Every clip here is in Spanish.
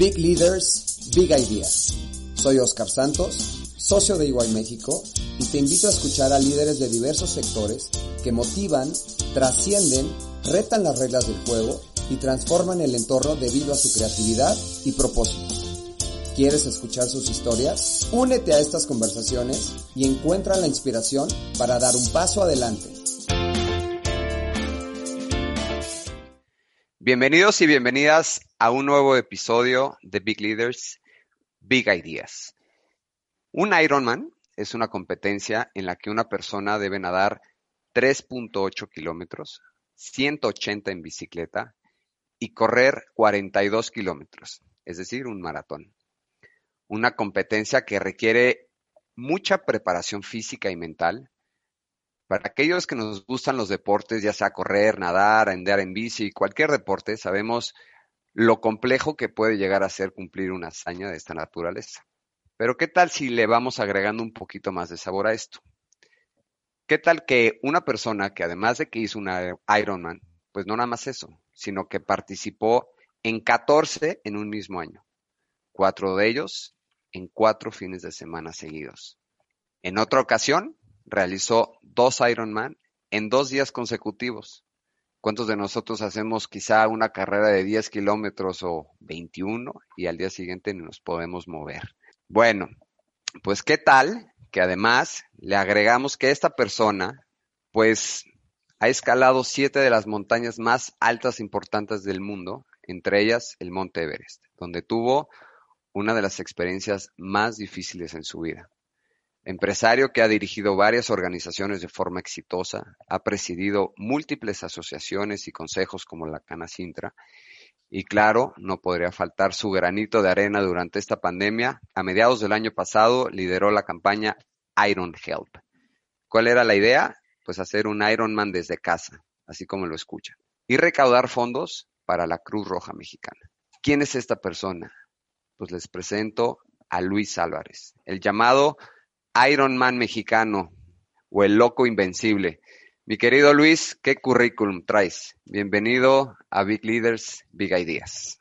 Big Leaders, Big Ideas. Soy Oscar Santos, socio de Iguay México, y te invito a escuchar a líderes de diversos sectores que motivan, trascienden, retan las reglas del juego y transforman el entorno debido a su creatividad y propósito. ¿Quieres escuchar sus historias? Únete a estas conversaciones y encuentra la inspiración para dar un paso adelante. Bienvenidos y bienvenidas a un nuevo episodio de Big Leaders, Big Ideas. Un Ironman es una competencia en la que una persona debe nadar 3.8 kilómetros, 180 en bicicleta y correr 42 kilómetros, es decir, un maratón. Una competencia que requiere mucha preparación física y mental, para aquellos que nos gustan los deportes, ya sea correr, nadar, andar en bici, cualquier deporte, sabemos lo complejo que puede llegar a ser cumplir una hazaña de esta naturaleza. Pero ¿qué tal si le vamos agregando un poquito más de sabor a esto? ¿Qué tal que una persona que además de que hizo una Ironman, pues no nada más eso, sino que participó en 14 en un mismo año, cuatro de ellos en cuatro fines de semana seguidos. En otra ocasión, realizó dos Ironman en dos días consecutivos. ¿Cuántos de nosotros hacemos quizá una carrera de 10 kilómetros o 21 y al día siguiente nos podemos mover? Bueno, pues qué tal que además le agregamos que esta persona pues ha escalado siete de las montañas más altas e importantes del mundo, entre ellas el Monte Everest, donde tuvo una de las experiencias más difíciles en su vida. Empresario que ha dirigido varias organizaciones de forma exitosa, ha presidido múltiples asociaciones y consejos como la Cana Sintra. Y claro, no podría faltar su granito de arena durante esta pandemia. A mediados del año pasado lideró la campaña Iron Help. ¿Cuál era la idea? Pues hacer un Ironman desde casa, así como lo escucha, y recaudar fondos para la Cruz Roja Mexicana. ¿Quién es esta persona? Pues les presento a Luis Álvarez, el llamado Iron Man mexicano o el loco invencible. Mi querido Luis, ¿qué currículum traes? Bienvenido a Big Leaders, Big Ideas.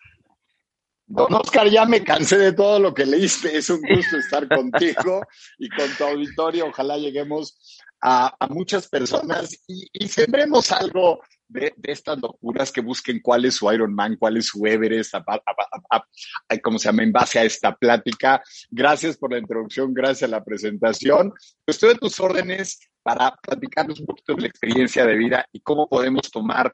Don Oscar, ya me cansé de todo lo que leíste. Es un gusto estar contigo y con tu auditorio. Ojalá lleguemos a, muchas personas y, y sembremos algo de, estas locuras que busquen cuál es su Iron Man, cuál es su Everest, como se llama, en base a esta plática. Gracias por la introducción, gracias a la presentación. Estoy a tus órdenes para platicarnos un poquito de la experiencia de vida y cómo podemos tomar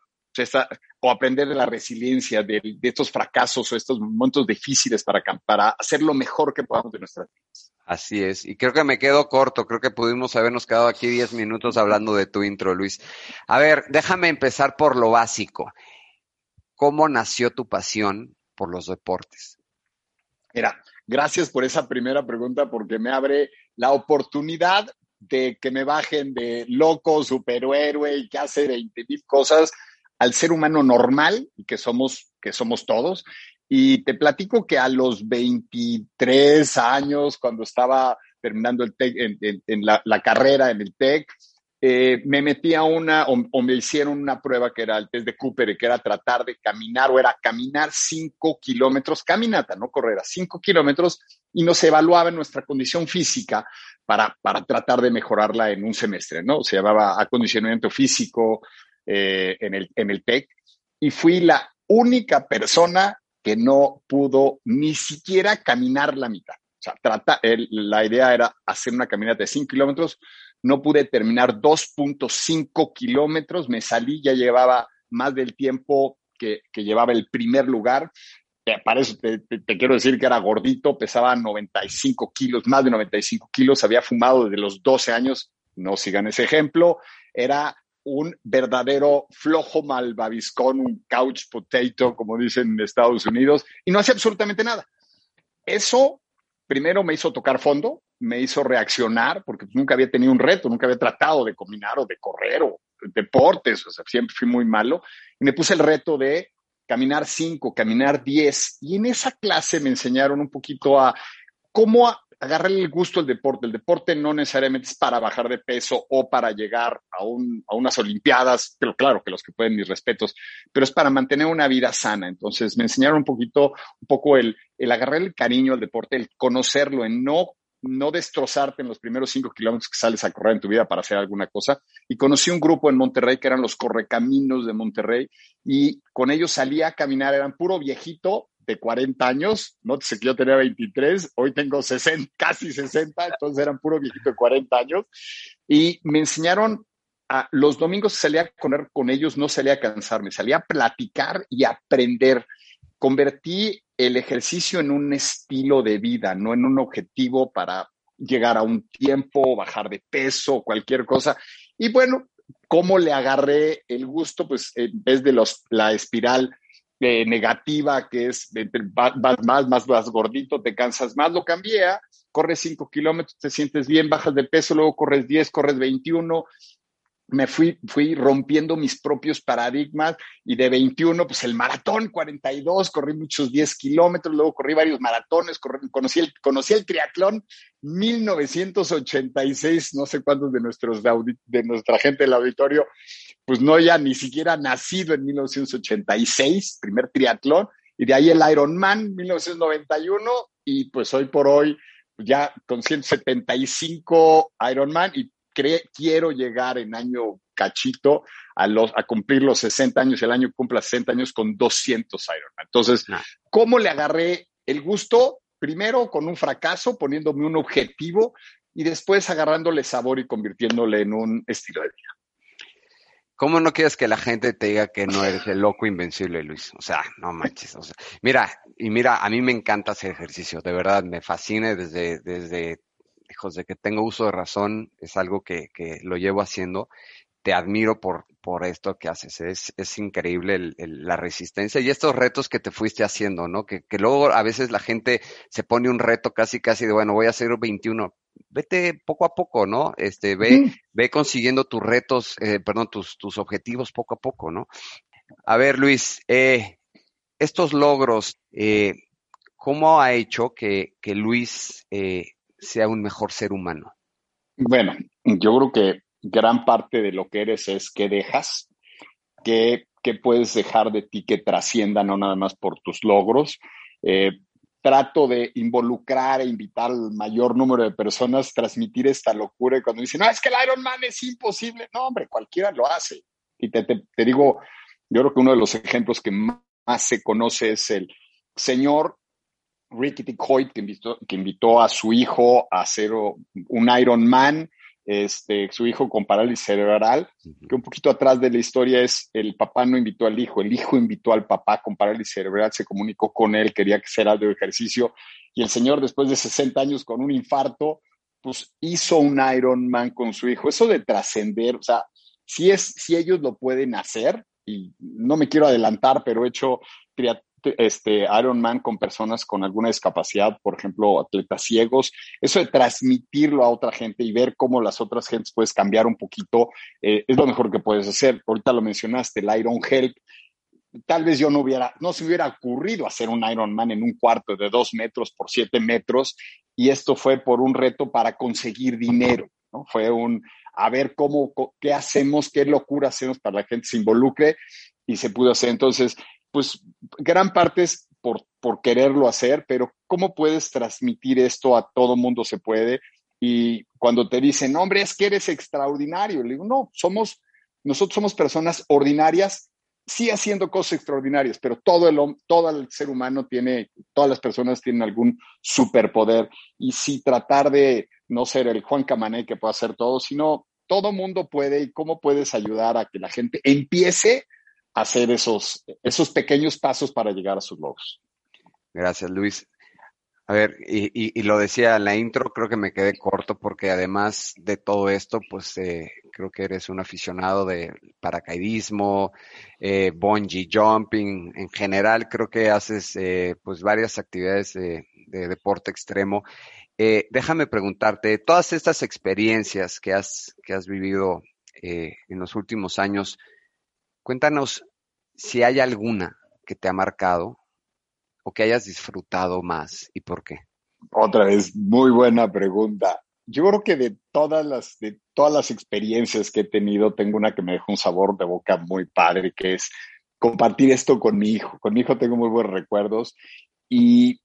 o aprender de la resiliencia de, estos fracasos o estos momentos difíciles para, para hacer lo mejor que podamos de nuestras vidas. Así es, y creo que me quedo corto, creo que pudimos habernos quedado aquí 10 minutos hablando de tu intro, Luis. A ver, déjame empezar por lo básico. ¿Cómo nació tu pasión por los deportes? Mira, gracias por esa primera pregunta porque me abre la oportunidad de que me bajen de loco, superhéroe y que hace 20 mil cosas al ser humano normal que somos, que somos todos. Y te platico que a los 23 años, cuando estaba terminando el en, la, carrera en el TEC, eh, me metí a una, o, me hicieron una prueba que era el test de Cooper, que era tratar de caminar, o era caminar 5 kilómetros, caminata, no correr a 5 kilómetros, y nos evaluaba nuestra condición física para, para tratar de mejorarla en un semestre, ¿no? Se llamaba acondicionamiento físico, eh, en, el, en el TEC y fui la única persona que no pudo ni siquiera caminar la mitad. O sea, trata, la idea era hacer una caminata de 5 kilómetros, no pude terminar 2.5 kilómetros, me salí, ya llevaba más del tiempo que, que llevaba el primer lugar. Para eso te, te, quiero decir que era gordito, pesaba 95 kilos, más de 95 kilos, había fumado desde los 12 años, no sigan ese ejemplo, era un verdadero flojo malvaviscón, un couch potato, como dicen en Estados Unidos, y no hacía absolutamente nada. Eso primero me hizo tocar fondo, me hizo reaccionar, porque nunca había tenido un reto, nunca había tratado de combinar o de correr o deportes, o sea, siempre fui muy malo, y me puse el reto de caminar cinco, caminar diez, y en esa clase me enseñaron un poquito a cómo agarré el gusto al deporte. El deporte no necesariamente es para bajar de peso o para llegar a, a unas Olimpiadas, pero claro que los que pueden, mis respetos, pero es para mantener una vida sana. Entonces me enseñaron un poquito, un poco el, el agarrar el cariño al deporte, el conocerlo, en no no destrozarte en los primeros cinco kilómetros que sales a correr en tu vida para hacer alguna cosa. Y conocí un grupo en Monterrey que eran los Correcaminos de Monterrey y con ellos salía a caminar, eran puro viejito, de 40 años, no sé que yo tenía 23, hoy tengo 60, casi 60, entonces eran puro viejito de 40 años, y me enseñaron, a, los domingos salía a correr con ellos, no salía a cansarme, salía a platicar y aprender. Convertí el ejercicio en un estilo de vida, no en un objetivo para llegar a un tiempo, bajar de peso, cualquier cosa. Y bueno, ¿cómo le agarré el gusto? Pues en vez de los, la espiral negativa, que es vas más, más, más gordito, te cansas más, lo cambié corres 5 kilómetros, te sientes bien, bajas de peso, luego corres 10, corres 21, me fui, fui rompiendo mis propios paradigmas y de 21, pues el maratón 42, corrí muchos 10 kilómetros, luego corrí varios maratones, conocí, el, conocí el triatlón 1986, no sé cuántos de, nuestros, de nuestra gente del auditorio, pues no ya ni siquiera nacido en 1986, primer triatlón, y de ahí el Ironman 1991, y pues hoy por hoy ya con 175 Ironman y quiero llegar en año cachito a, los, a cumplir los 60 años, el año cumpla 60 años con 200 Ironman. Entonces, ah. ¿cómo le agarré el gusto? Primero con un fracaso, poniéndome un objetivo y después agarrándole sabor y convirtiéndole en un estilo de vida. ¿Cómo no quieres que la gente te diga que no eres el loco invencible, Luis? O sea, no manches. O sea, mira, y mira, a mí me encanta hacer ejercicio, de verdad, me fascina desde, desde hijos de que tengo uso de razón, es algo que, que lo llevo haciendo. Te admiro por, por esto que haces. Es, es increíble la resistencia y estos retos que te fuiste haciendo, ¿no? Que, que luego a veces la gente se pone un reto casi, casi de, bueno, voy a hacer 21. Vete poco a poco, ¿no? Este, ve, ve consiguiendo tus retos, eh, perdón, tus, tus objetivos poco a poco, ¿no? A ver, Luis, eh, estos logros, eh, ¿cómo ha hecho que, que Luis sea un mejor ser humano? Bueno, yo creo que gran parte de lo que eres es que dejas, que, que puedes dejar de ti que trascienda no nada más por tus logros. Eh, trato de involucrar e invitar al mayor número de personas, transmitir esta locura y cuando dicen, no, es que el Iron Man es imposible. No, hombre, cualquiera lo hace. Y te, te, te digo, yo creo que uno de los ejemplos que más se conoce es el señor Ricky Ticoit, que invitó, que invitó a su hijo a hacer un Iron Man, este, su hijo con parálisis cerebral, que un poquito atrás de la historia es el papá no invitó al hijo, el hijo invitó al papá con parálisis cerebral, se comunicó con él, quería que hiciera algo de ejercicio, y el señor después de 60 años con un infarto, pues hizo un Iron Man con su hijo. Eso de trascender, o sea, si, es, si ellos lo pueden hacer, y no me quiero adelantar, pero he hecho este Man con personas con alguna discapacidad, por ejemplo, atletas ciegos, eso de transmitirlo a otra gente y ver cómo las otras gentes puedes cambiar un poquito, eh, es lo mejor que puedes hacer. Ahorita lo mencionaste, el Iron Help. Tal vez yo no hubiera, no se hubiera ocurrido hacer un Man en un cuarto de dos metros por siete metros, y esto fue por un reto para conseguir dinero, ¿no? Fue un, a ver cómo, qué hacemos, qué locura hacemos para que la gente se involucre y se pudo hacer. Entonces, pues gran parte es por, por quererlo hacer, pero ¿cómo puedes transmitir esto a todo mundo se puede? Y cuando te dicen, hombre, es que eres extraordinario, le digo, no, somos, nosotros somos personas ordinarias, sí haciendo cosas extraordinarias, pero todo el, todo el ser humano tiene, todas las personas tienen algún superpoder. Y si tratar de no ser el Juan Camané que puede hacer todo, sino todo mundo puede y cómo puedes ayudar a que la gente empiece hacer esos, esos pequeños pasos para llegar a sus logros. Gracias, Luis. A ver, y, lo decía en la intro, creo que me quedé corto porque además de todo esto, pues eh, creo que eres un aficionado de paracaidismo, eh, bungee jumping, en general creo que haces eh, pues varias actividades de, de deporte extremo. Eh, déjame preguntarte, todas estas experiencias que has, que has vivido eh, en los últimos años, Cuéntanos si hay alguna que te ha marcado o que hayas disfrutado más y por qué. Otra vez, muy buena pregunta. Yo creo que de todas las, de todas las experiencias que he tenido, tengo una que me dejó un sabor de boca muy padre, que es compartir esto con mi hijo. Con mi hijo tengo muy buenos recuerdos y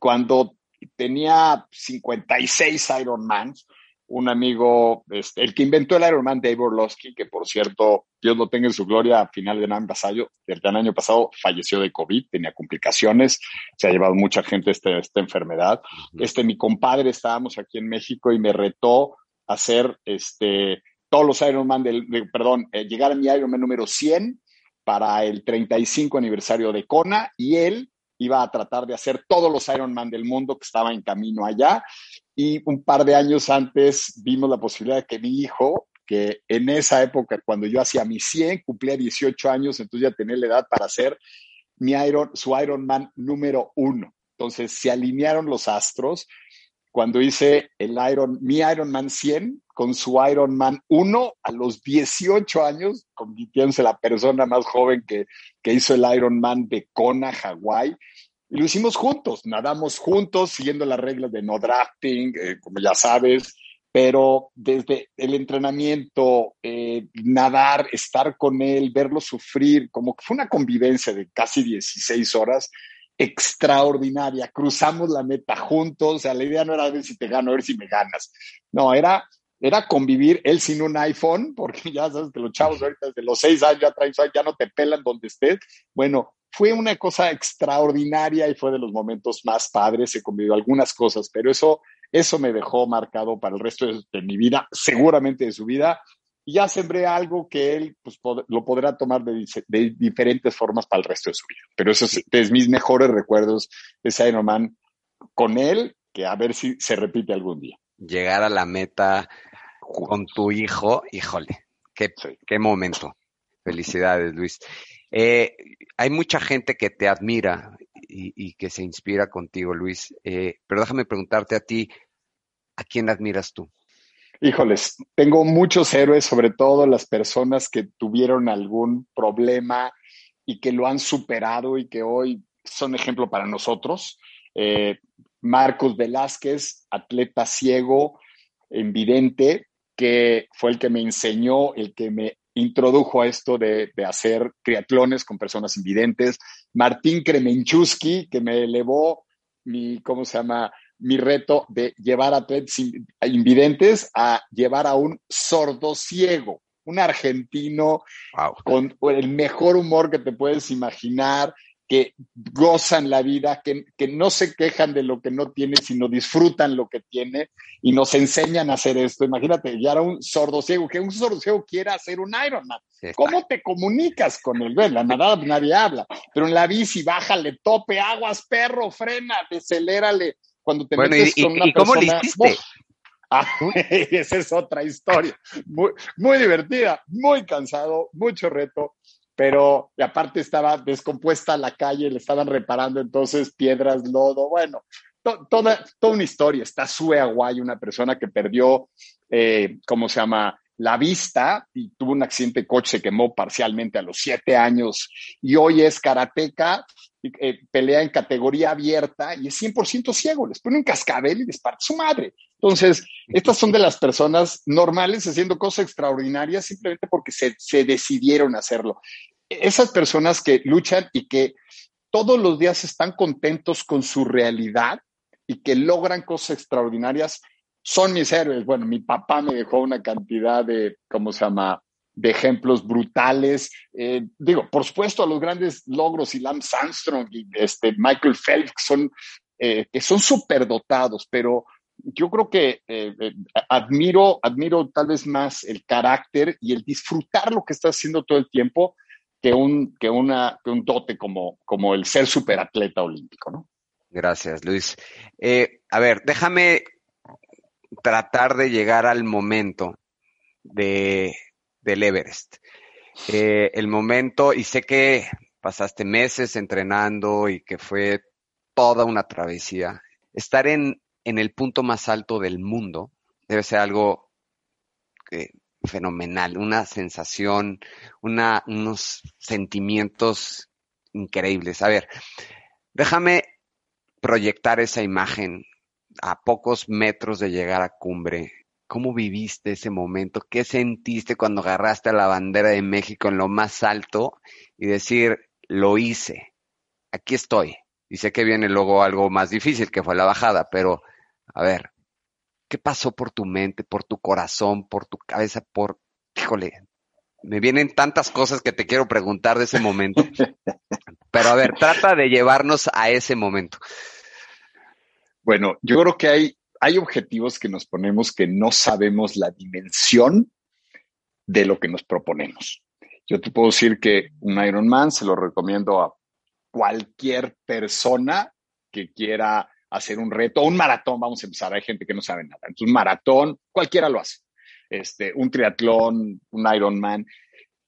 cuando tenía 56 Ironmans, un amigo, este, el que inventó el Ironman, Dave Orlowski, que por cierto, Dios lo tenga en su gloria, a final del año pasado, del año pasado falleció de COVID, tenía complicaciones, se ha llevado mucha gente este, esta enfermedad. Este, mi compadre, estábamos aquí en México y me retó a hacer este, todos los Ironman, del, perdón, eh, llegar a mi Ironman número 100 para el 35 aniversario de Kona y él iba a tratar de hacer todos los Ironman del mundo que estaba en camino allá. Y un par de años antes vimos la posibilidad de que mi hijo, que en esa época, cuando yo hacía mi 100, cumplía 18 años, entonces ya tenía la edad para hacer mi Iron, su Ironman número uno. Entonces se alinearon los astros cuando hice el Iron, mi Ironman 100 con su Ironman 1 a los 18 años, convirtiéndose la persona más joven que, que hizo el Ironman de Kona, Hawái. Y lo hicimos juntos, nadamos juntos, siguiendo las reglas de no drafting, eh, como ya sabes, pero desde el entrenamiento, eh, nadar, estar con él, verlo sufrir, como que fue una convivencia de casi 16 horas, extraordinaria. Cruzamos la meta juntos. O sea, la idea no era ver si te gano, ver si me ganas. No, era, era convivir él sin un iPhone, porque ya sabes que los chavos ahorita desde los seis años ya traen, ya no te pelan donde estés. Bueno, fue una cosa extraordinaria y fue de los momentos más padres. Se convivió algunas cosas, pero eso, eso me dejó marcado para el resto de mi vida, seguramente de su vida y ya sembré algo que él pues, lo podrá tomar de, diferentes formas para el resto de su vida. Pero eso es, mis mejores recuerdos de ese Ironman con él, que a ver si se repite algún día. Llegar a la meta con tu hijo, híjole, qué, qué momento. Felicidades, Luis. Eh, hay mucha gente que te admira y, que se inspira contigo, Luis. Eh, pero déjame preguntarte a ti, ¿a quién admiras tú? Híjoles, tengo muchos héroes, sobre todo las personas que tuvieron algún problema y que lo han superado y que hoy son ejemplo para nosotros. Eh, Marcos Velázquez, atleta ciego, invidente, que fue el que me enseñó, el que me introdujo a esto de, de, hacer triatlones con personas invidentes. Martín Kremenchuski, que me elevó mi, ¿cómo se llama? Mi reto de llevar a atletas invidentes a llevar a un sordo ciego, un argentino con el mejor humor que te puedes imaginar, que gozan la vida, que, que, no se quejan de lo que no tiene, sino disfrutan lo que tiene y nos enseñan a hacer esto. Imagínate, ya era un sordo ciego, que un sordo ciego quiera hacer un Ironman. ¿Cómo te comunicas con él? La nada nadie habla, pero en la bici, bájale, tope, aguas, perro, frena, decelérale cuando te metes con una ¿cómo persona, ah, esa es otra historia. Muy, muy divertida, muy cansado, mucho reto, pero aparte estaba descompuesta la calle, le estaban reparando entonces piedras, lodo, bueno, toda, toda una historia. Está Sue Aguay, una persona que perdió, eh, ¿cómo se llama? La vista y tuvo un accidente de coche, se quemó parcialmente a los siete años y hoy es karateca eh, pelea en categoría abierta y es 100% ciego, les pone un cascabel y les parte su madre. Entonces, estas son de las personas normales haciendo cosas extraordinarias simplemente porque se, se decidieron hacerlo. Esas personas que luchan y que todos los días están contentos con su realidad y que logran cosas extraordinarias, son mis héroes. Bueno, mi papá me dejó una cantidad de, ¿cómo se llama? De ejemplos brutales. Eh, digo, por supuesto, a los grandes logros y Lance Armstrong y este, Michael Phelps son, eh, que son superdotados, pero yo creo que eh, admiro, admiro tal vez más el carácter y el disfrutar lo que está haciendo todo el tiempo que un, que una, que un dote como, como el ser superatleta olímpico, ¿no? Gracias, Luis. a ver, déjame tratar de llegar al momento de del Everest. Eh, el momento, y sé que pasaste meses entrenando y que fue toda una travesía. Estar en, en el punto más alto del mundo debe ser algo fenomenal, una sensación, una, unos sentimientos increíbles. A ver, déjame proyectar esa imagen a pocos metros de llegar a cumbre. ¿Cómo viviste ese momento? ¿Qué sentiste cuando agarraste a la bandera de México en lo más alto y decir, lo hice, aquí estoy? Y sé que viene luego algo más difícil, que fue la bajada, pero a ver, ¿qué pasó por tu mente, por tu corazón, por tu cabeza, por, híjole, me vienen tantas cosas que te quiero preguntar de ese momento. Pero a ver, trata de llevarnos a ese momento. Bueno, yo creo que hay, hay objetivos que nos ponemos que no sabemos la dimensión de lo que nos proponemos. Yo te puedo decir que un Ironman se lo recomiendo a cualquier persona que quiera hacer un reto, un maratón, vamos a empezar, hay gente que no sabe nada. Entonces, un maratón, cualquiera lo hace. Este, un triatlón, un Ironman.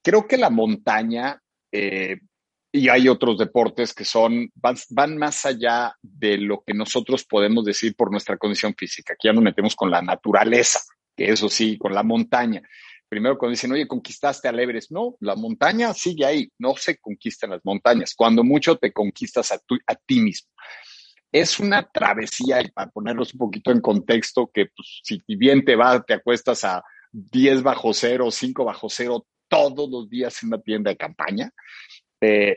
Creo que la montaña, eh, y hay otros deportes que son, van, más allá de lo que nosotros podemos decir por nuestra condición física. Aquí ya nos metemos con la naturaleza, que eso sí, con la montaña. Primero cuando dicen, oye, conquistaste al Everest. No, la montaña sigue ahí, no se conquistan las montañas. Cuando mucho te conquistas a, a ti mismo. Es una travesía, y para ponerlos un poquito en contexto, que pues, si bien te vas, te acuestas a 10 bajo cero, 5 bajo cero todos los días en una tienda de campaña. Eh,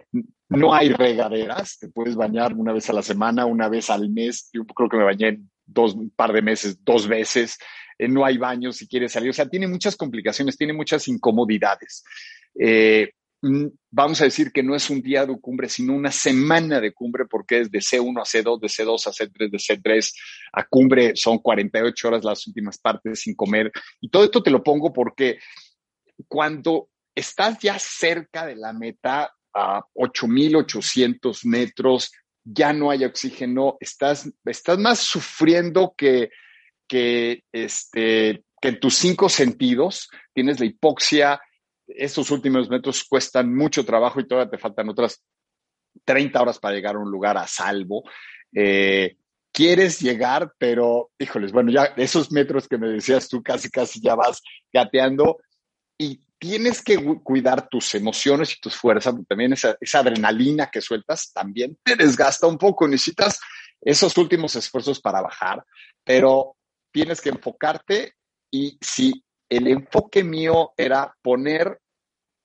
no hay regaderas, te puedes bañar una vez a la semana, una vez al mes. Yo creo que me bañé dos, un par de meses, dos veces. Eh, no hay baños si quieres salir. O sea, tiene muchas complicaciones, tiene muchas incomodidades. Eh, Mm, vamos a decir que no es un día de cumbre, sino una semana de cumbre, porque es de C1 a C2, de C2 a C3, de C3 a cumbre, son 48 horas las últimas partes sin comer. Y todo esto te lo pongo porque cuando estás ya cerca de la meta, a 8.800 metros, ya no hay oxígeno, estás, estás más sufriendo que, que, este, que en tus cinco sentidos, tienes la hipoxia, estos últimos metros cuestan mucho trabajo y todavía te faltan otras 30 horas para llegar a un lugar a salvo. Eh, quieres llegar, pero híjoles, bueno, ya esos metros que me decías tú casi, casi ya vas gateando y tienes que cuidar tus emociones y tus fuerzas, también esa, adrenalina que sueltas también te desgasta un poco, necesitas esos últimos esfuerzos para bajar, pero tienes que enfocarte y si el enfoque mío era poner,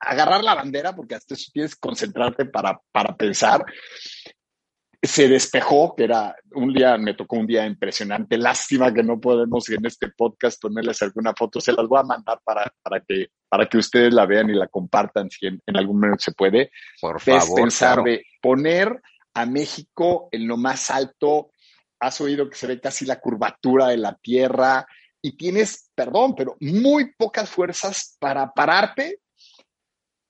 agarrar la bandera, porque hasta eso tienes que concentrarte para, para pensar. Se despejó, que era un día, me tocó un día impresionante. Lástima que no podemos en este podcast ponerles alguna foto. Se las voy a mandar para, para, que, para que ustedes la vean y la compartan si en, algún momento se puede. Por favor. pensar de poner a México en lo más alto. Has oído que se ve casi la curvatura de la tierra y tienes, perdón, pero muy pocas fuerzas para pararte,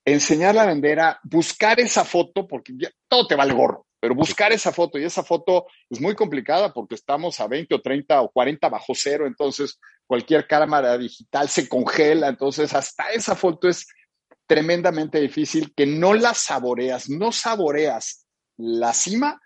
enseñar la bandera, buscar esa foto, porque todo te va al gorro, pero buscar esa foto y esa foto es muy complicada porque estamos a 20 o 30 o 40 bajo cero, entonces cualquier cámara digital se congela, entonces hasta esa foto es tremendamente difícil que no la saboreas, no saboreas la cima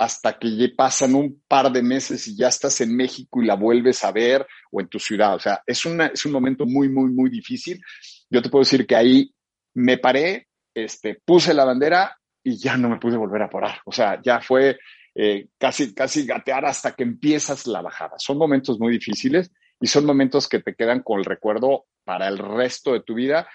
hasta que pasan un par de meses y ya estás en México y la vuelves a ver o en tu ciudad. O sea, es, una, es un momento muy, muy, muy difícil. Yo te puedo decir que ahí me paré, este, puse la bandera y ya no me pude volver a parar. O sea, ya fue eh, casi, casi gatear hasta que empiezas la bajada. Son momentos muy difíciles y son momentos que te quedan con el recuerdo para el resto de tu vida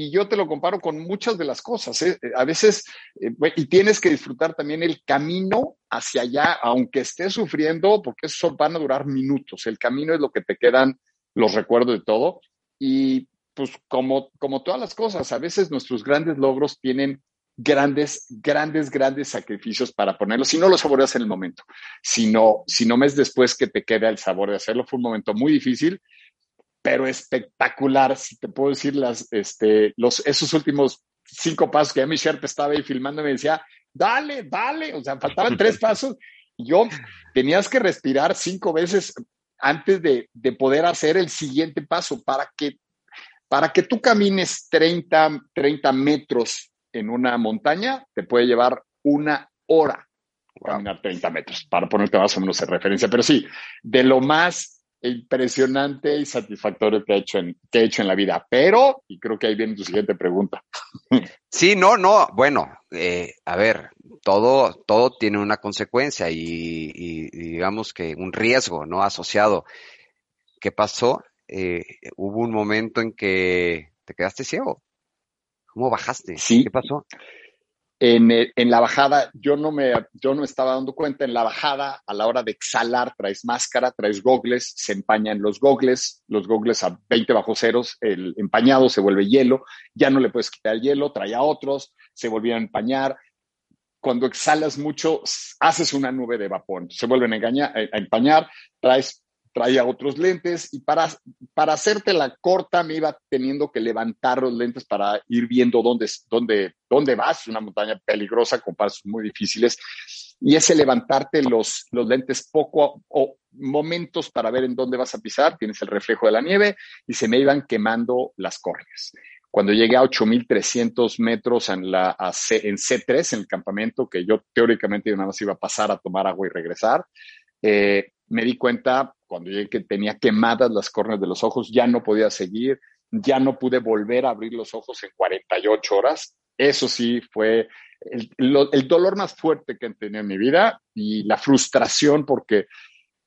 y yo te lo comparo con muchas de las cosas. ¿eh? A veces, eh, y tienes que disfrutar también el camino hacia allá, aunque estés sufriendo, porque eso van a durar minutos. El camino es lo que te quedan los recuerdos de todo. Y pues como, como todas las cosas, a veces nuestros grandes logros tienen grandes, grandes, grandes sacrificios para ponerlos. Si no los saboreas en el momento, sino, si no mes después que te queda el sabor de hacerlo, fue un momento muy difícil pero espectacular. Si te puedo decir, las, este, los, esos últimos cinco pasos que ya mi Sherpa estaba ahí filmando, me decía, dale, dale. O sea, faltaban tres pasos. Y yo tenías que respirar cinco veces antes de, de, poder hacer el siguiente paso para que, para que tú camines 30, 30 metros en una montaña, te puede llevar una hora caminar 30 metros, para ponerte más o menos en referencia. Pero sí, de lo más impresionante y satisfactorio que he hecho en, que he hecho en la vida. Pero, y creo que ahí viene tu siguiente pregunta. Sí, no, no, bueno, eh, a ver, todo, todo tiene una consecuencia y, digamos que un riesgo, ¿no? Asociado. ¿Qué pasó? Eh, hubo un momento en que te quedaste ciego. ¿Cómo bajaste? Sí. ¿Qué pasó? En, en, la bajada, yo no me, yo no estaba dando cuenta, en la bajada, a la hora de exhalar, traes máscara, traes gogles, se empañan los gogles, los gogles a 20 bajo ceros, el empañado se vuelve hielo, ya no le puedes quitar el hielo, trae a otros, se volvían a empañar. Cuando exhalas mucho, haces una nube de vapor, se vuelven a, a empañar, traes traía otros lentes y para, para hacerte la corta me iba teniendo que levantar los lentes para ir viendo dónde, dónde, dónde vas, una montaña peligrosa con pasos muy difíciles. Y ese levantarte los, los lentes poco o momentos para ver en dónde vas a pisar, tienes el reflejo de la nieve y se me iban quemando las córneas. Cuando llegué a 8.300 metros en, la, en C3, en el campamento, que yo teóricamente nada más iba a pasar a tomar agua y regresar, eh, me di cuenta cuando llegué que tenía quemadas las córneas de los ojos, ya no podía seguir, ya no pude volver a abrir los ojos en 48 horas. Eso sí fue el, dolor más fuerte que he tenido en mi vida y la frustración porque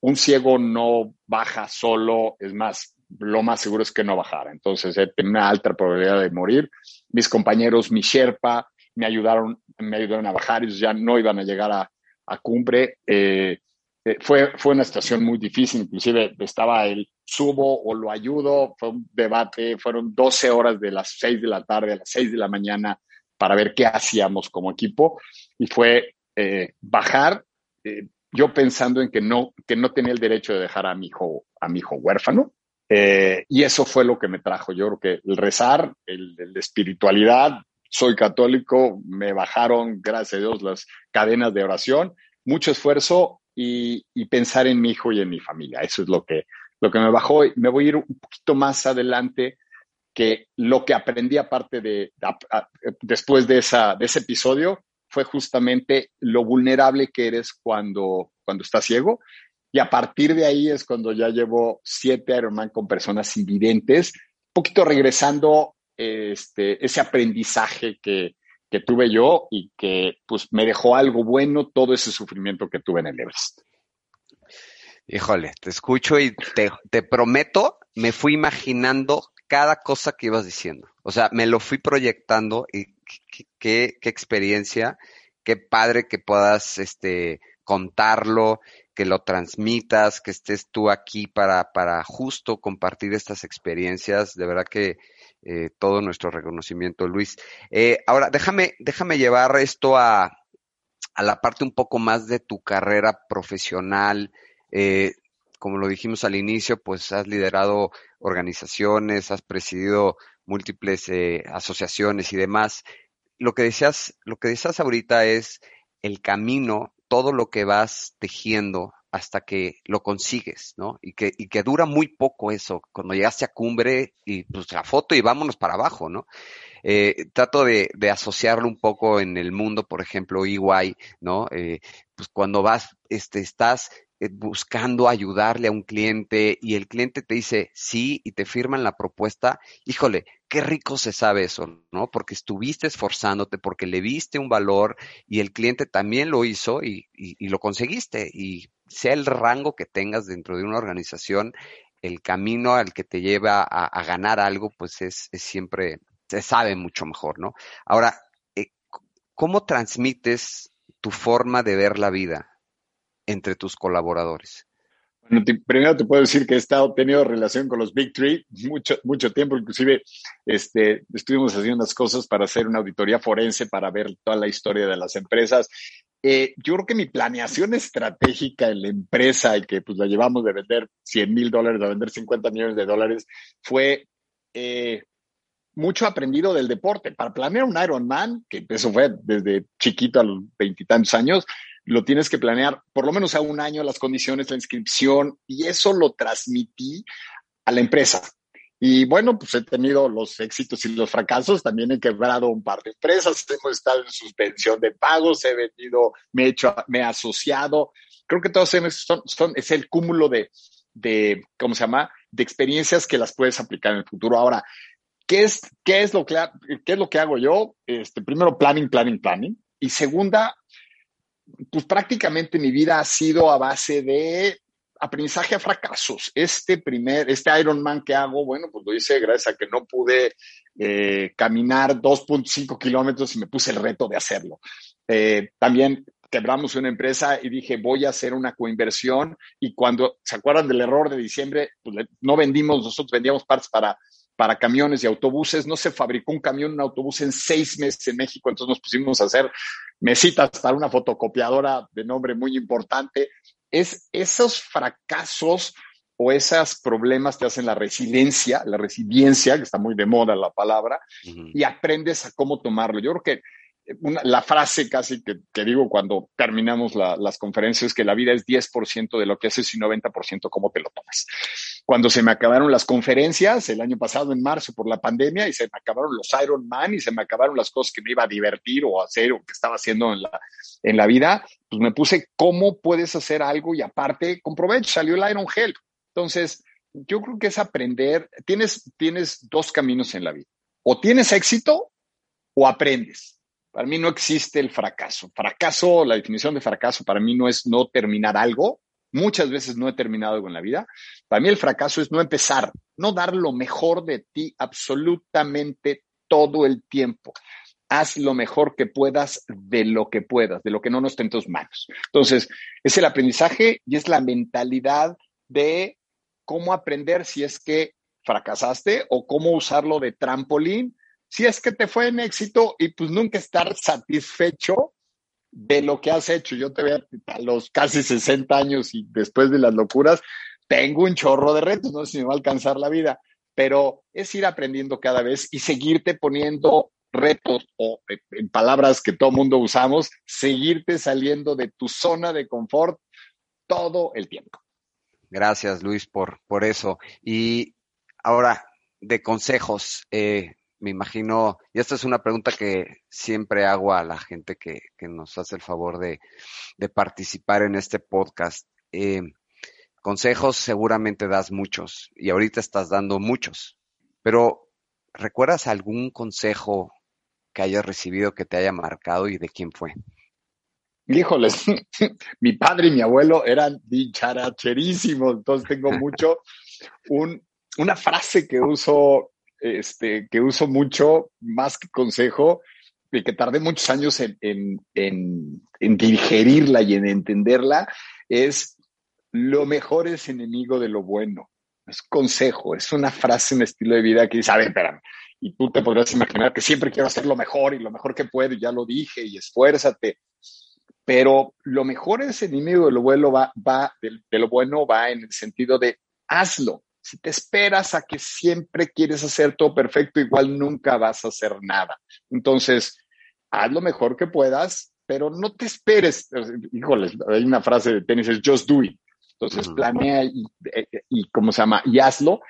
un ciego no baja solo, es más, lo más seguro es que no bajara. Entonces, eh, tenía una alta probabilidad de morir. Mis compañeros, mi Sherpa, me ayudaron, me ayudaron a bajar, ellos ya no iban a llegar a, a cumbre. Eh, eh, fue, fue una situación muy difícil, inclusive estaba el subo o lo ayudo, fue un debate, fueron 12 horas de las 6 de la tarde a las 6 de la mañana para ver qué hacíamos como equipo y fue eh, bajar, eh, yo pensando en que no, que no tenía el derecho de dejar a mi hijo, a mi hijo huérfano. y eso fue lo que me trajo. Yo creo que el rezar, el, el espiritualidad, soy católico, me bajaron, gracias a Dios, las cadenas de oración, mucho esfuerzo y, pensar en mi hijo y en mi familia. Eso es lo que, lo que me bajó. Me voy a ir un poquito más adelante que lo que aprendí aparte de, después de, esa, de ese episodio fue justamente lo vulnerable que eres cuando, cuando estás ciego. Y a partir de ahí es cuando ya llevo siete Ironman con personas invidentes, un poquito regresando este, ese aprendizaje que, que tuve yo y que pues me dejó algo bueno todo ese sufrimiento que tuve en el Everest. Híjole, te escucho y te, prometo, me fui imaginando cada cosa que ibas diciendo. O sea, me lo fui proyectando y qué, qué experiencia, qué padre que puedas este, contarlo, que lo transmitas, que estés tú aquí para, para justo compartir estas experiencias. De verdad que eh, todo nuestro reconocimiento, Luis. Eh, ahora, déjame, déjame llevar esto a, a, la parte un poco más de tu carrera profesional. Eh, como lo dijimos al inicio, pues has liderado organizaciones, has presidido múltiples asociaciones y demás. Lo que decías, lo que decías ahorita es el camino, todo lo que vas tejiendo hasta que lo consigues, ¿no? Y que, y que dura muy poco eso, cuando llegaste a cumbre y pues la foto y vámonos para abajo, ¿no? Eh, trato de, de, asociarlo un poco en el mundo, por ejemplo, EY, ¿no? Eh, pues cuando vas, este, estás eh, buscando ayudarle a un cliente y el cliente te dice sí y te firman la propuesta, híjole, qué rico se sabe eso, ¿no? Porque estuviste esforzándote, porque le viste un valor y el cliente también lo hizo y, y, lo conseguiste. Y sea el rango que tengas dentro de una organización, el camino al que te lleva a, ganar algo, pues es, es, siempre, se sabe mucho mejor, ¿no? Ahora, eh, ¿cómo transmites tu forma de ver la vida? entre tus colaboradores? Bueno, primero te puedo decir que he estado tenido relación con los Big Three mucho, mucho tiempo, inclusive este, estuvimos haciendo unas cosas para hacer una auditoría forense, para ver toda la historia de las empresas. Eh, yo creo que mi planeación estratégica en la empresa y que pues la llevamos de vender 100 mil dólares a vender 50 millones de dólares fue eh, mucho aprendido del deporte. Para planear un Ironman, que eso fue desde chiquito a los veintitantos años, lo tienes que planear por lo menos a un año, las condiciones, la inscripción, y eso lo transmití a la empresa. Y bueno, pues he tenido los éxitos y los fracasos, también he quebrado un par de empresas, hemos estado en suspensión de pagos, he vendido, me he, hecho, me he asociado. Creo que todos son, son, es el cúmulo de, de, ¿cómo se llama? De experiencias que las puedes aplicar en el futuro. Ahora, ¿qué es, qué es, lo, que, qué es lo que hago yo? Este, primero, planning, planning, planning. Y segunda, pues prácticamente mi vida ha sido a base de aprendizaje a fracasos. Este primer, este Ironman que hago, bueno, pues lo hice gracias a que no pude eh, caminar 2.5 kilómetros y me puse el reto de hacerlo. Eh, también quebramos una empresa y dije, voy a hacer una coinversión. Y cuando se acuerdan del error de diciembre, pues no vendimos, nosotros vendíamos partes para, para camiones y autobuses. No se fabricó un camión, un autobús en seis meses en México. Entonces nos pusimos a hacer mesitas para una fotocopiadora de nombre muy importante es esos fracasos o esos problemas te hacen la resiliencia, la resiliencia, que está muy de moda la palabra, y aprendes a cómo tomarlo. Yo creo que la frase casi que, digo cuando terminamos las conferencias que la vida es 10% de lo que haces y 90% cómo te lo tomas. Cuando se me acabaron las conferencias el año pasado en marzo por la pandemia y se me acabaron los Ironman y se me acabaron las cosas que me iba a divertir o hacer o que estaba haciendo en la, en la vida, pues me puse cómo puedes hacer algo y aparte con provecho salió el Iron Hell. Entonces, yo creo que es aprender, tienes, tienes dos caminos en la vida. O tienes éxito o aprendes para mí no existe el fracaso. Fracaso, la definición de fracaso para mí no es no terminar algo. Muchas veces no he terminado algo en la vida. Para mí el fracaso es no empezar, no dar lo mejor de ti absolutamente todo el tiempo. Haz lo mejor que puedas de lo que puedas, de lo que no nos esté en tus manos. Entonces, es el aprendizaje y es la mentalidad de cómo aprender si es que fracasaste o cómo usarlo de trampolín si es que te fue en éxito y pues nunca estar satisfecho de lo que has hecho. Yo te veo a los casi 60 años y después de las locuras, tengo un chorro de retos, no sé si me va a alcanzar la vida, pero es ir aprendiendo cada vez y seguirte poniendo retos o en palabras que todo mundo usamos, seguirte saliendo de tu zona de confort todo el tiempo. Gracias, Luis, por, por eso. Y ahora, de consejos, eh, me imagino, y esta es una pregunta que siempre hago a la gente que, nos hace el favor de, participar en este podcast. Eh, consejos seguramente das muchos y ahorita estás dando muchos, pero ¿recuerdas algún consejo que hayas recibido que te haya marcado y de quién fue? Híjoles, mi padre y mi abuelo eran dicharacherísimos, entonces tengo mucho una frase que uso este, que uso mucho, más que consejo, y que tardé muchos años en, digerirla y en entenderla, es lo mejor es enemigo de lo bueno. Es consejo, es una frase en estilo de vida que dice, a ver, espérame, y tú te podrás imaginar que siempre quiero hacer lo mejor y lo mejor que puedo, ya lo dije, y esfuérzate. Pero lo mejor es enemigo de lo bueno va, va de lo bueno va en el sentido de hazlo, si te esperas a que siempre quieres hacer todo perfecto, igual nunca vas a hacer nada. Entonces, haz lo mejor que puedas, pero no te esperes. Híjoles, hay una frase de tenis, es just do it. Entonces, planea y, y, ¿cómo se llama? Y hazlo,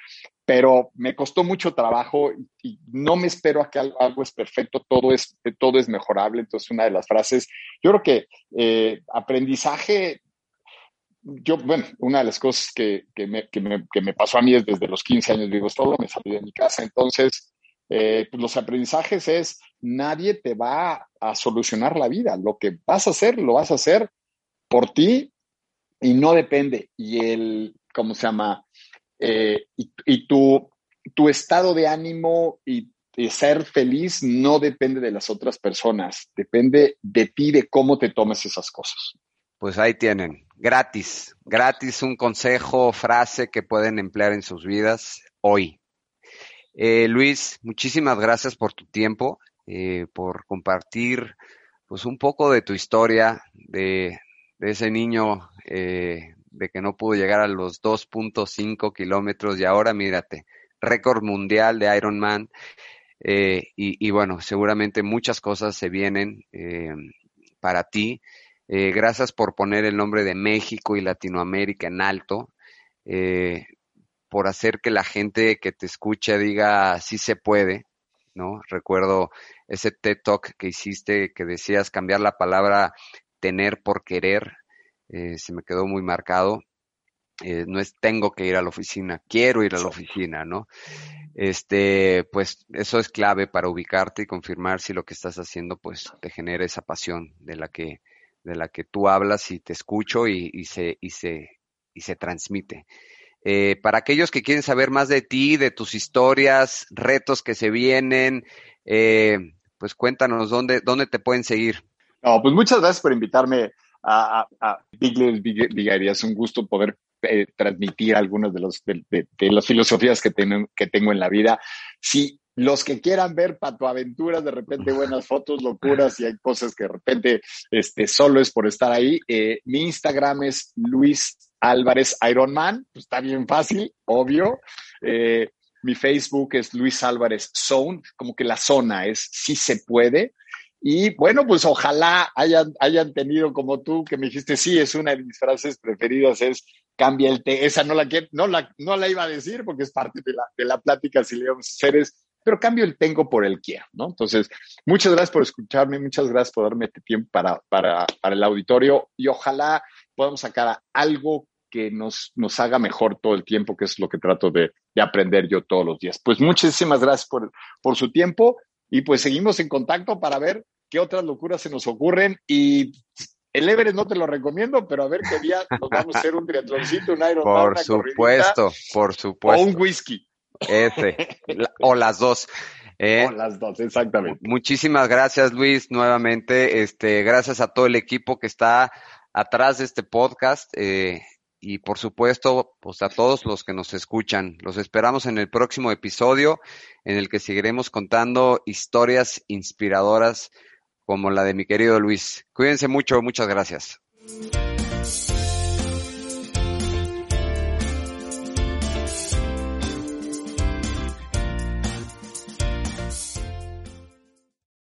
pero me costó mucho trabajo y, no me espero a que algo, es perfecto, todo es, todo es mejorable. Entonces, una de las frases, yo creo que eh, aprendizaje yo, bueno, una de las cosas que, me, pasó a mí es desde los 15 años vivo solo, me salí de mi casa. Entonces, eh, pues los aprendizajes es, nadie te va a solucionar la vida. Lo que vas a hacer, lo vas a hacer por ti y no depende. Y el, ¿cómo se llama? Eh, y, tu, tu estado de ánimo y, y ser feliz no depende de las otras personas, depende de ti, de cómo te tomes esas cosas. Pues ahí tienen, gratis, gratis un consejo, frase que pueden emplear en sus vidas hoy. Eh, Luis, muchísimas gracias por tu tiempo, eh, por compartir pues un poco de tu historia, de, ese niño eh, de que no pudo llegar a los 2.5 kilómetros y ahora mírate, récord mundial de Ironman. Y, y, bueno, seguramente muchas cosas se vienen para ti eh, gracias por poner el nombre de México y Latinoamérica en alto, eh, por hacer que la gente que te escucha diga sí se puede, ¿no? Recuerdo ese TED Talk que hiciste que decías cambiar la palabra tener por querer, eh, se me quedó muy marcado. Eh, no es tengo que ir a la oficina, quiero ir a la oficina, ¿no? Este, pues eso es clave para ubicarte y confirmar si lo que estás haciendo, pues te genera esa pasión de la que, de la que tú hablas y te escucho y, y se, y se, y se transmite. Eh, para aquellos que quieren saber más de ti, de tus historias, retos que se vienen, eh, pues cuéntanos dónde, dónde te pueden seguir. No, pues muchas gracias por invitarme a, Big, Big Es un gusto poder eh, transmitir algunas de, los, de, las filosofías que, tengo, que tengo en la vida. Si los que quieran ver patoaventuras, de repente buenas fotos, locuras y hay cosas que de repente este, solo es por estar ahí, eh, mi Instagram es Luis Álvarez Ironman, pues está bien fácil, obvio. Eh, mi Facebook es Luis Álvarez Zone, como que la zona es sí se puede. Y bueno, pues ojalá hayan, hayan tenido como tú, que me dijiste, sí, es una de mis frases preferidas, es cambia el té. Esa no la, no la, no la iba a decir porque es parte de la, de la plática si le vamos a hacer, es, pero cambio el tengo por el quiero, ¿no? Entonces, muchas gracias por escucharme, muchas gracias por darme este tiempo para, para, para el auditorio y ojalá podamos sacar algo que nos, nos haga mejor todo el tiempo, que es lo que trato de, de aprender yo todos los días. Pues muchísimas gracias por, por su tiempo y pues seguimos en contacto para ver qué otras locuras se nos ocurren y el Everest no te lo recomiendo, pero a ver qué día nos vamos a hacer un triatloncito, un Ironman, Por supuesto, por supuesto. O un whisky. Ese, o las dos. Eh, o las dos, exactamente. Muchísimas gracias, Luis, nuevamente. Este, gracias a todo el equipo que está atrás de este podcast. Eh, y por supuesto, pues a todos los que nos escuchan. Los esperamos en el próximo episodio en el que seguiremos contando historias inspiradoras como la de mi querido Luis. Cuídense mucho, muchas gracias.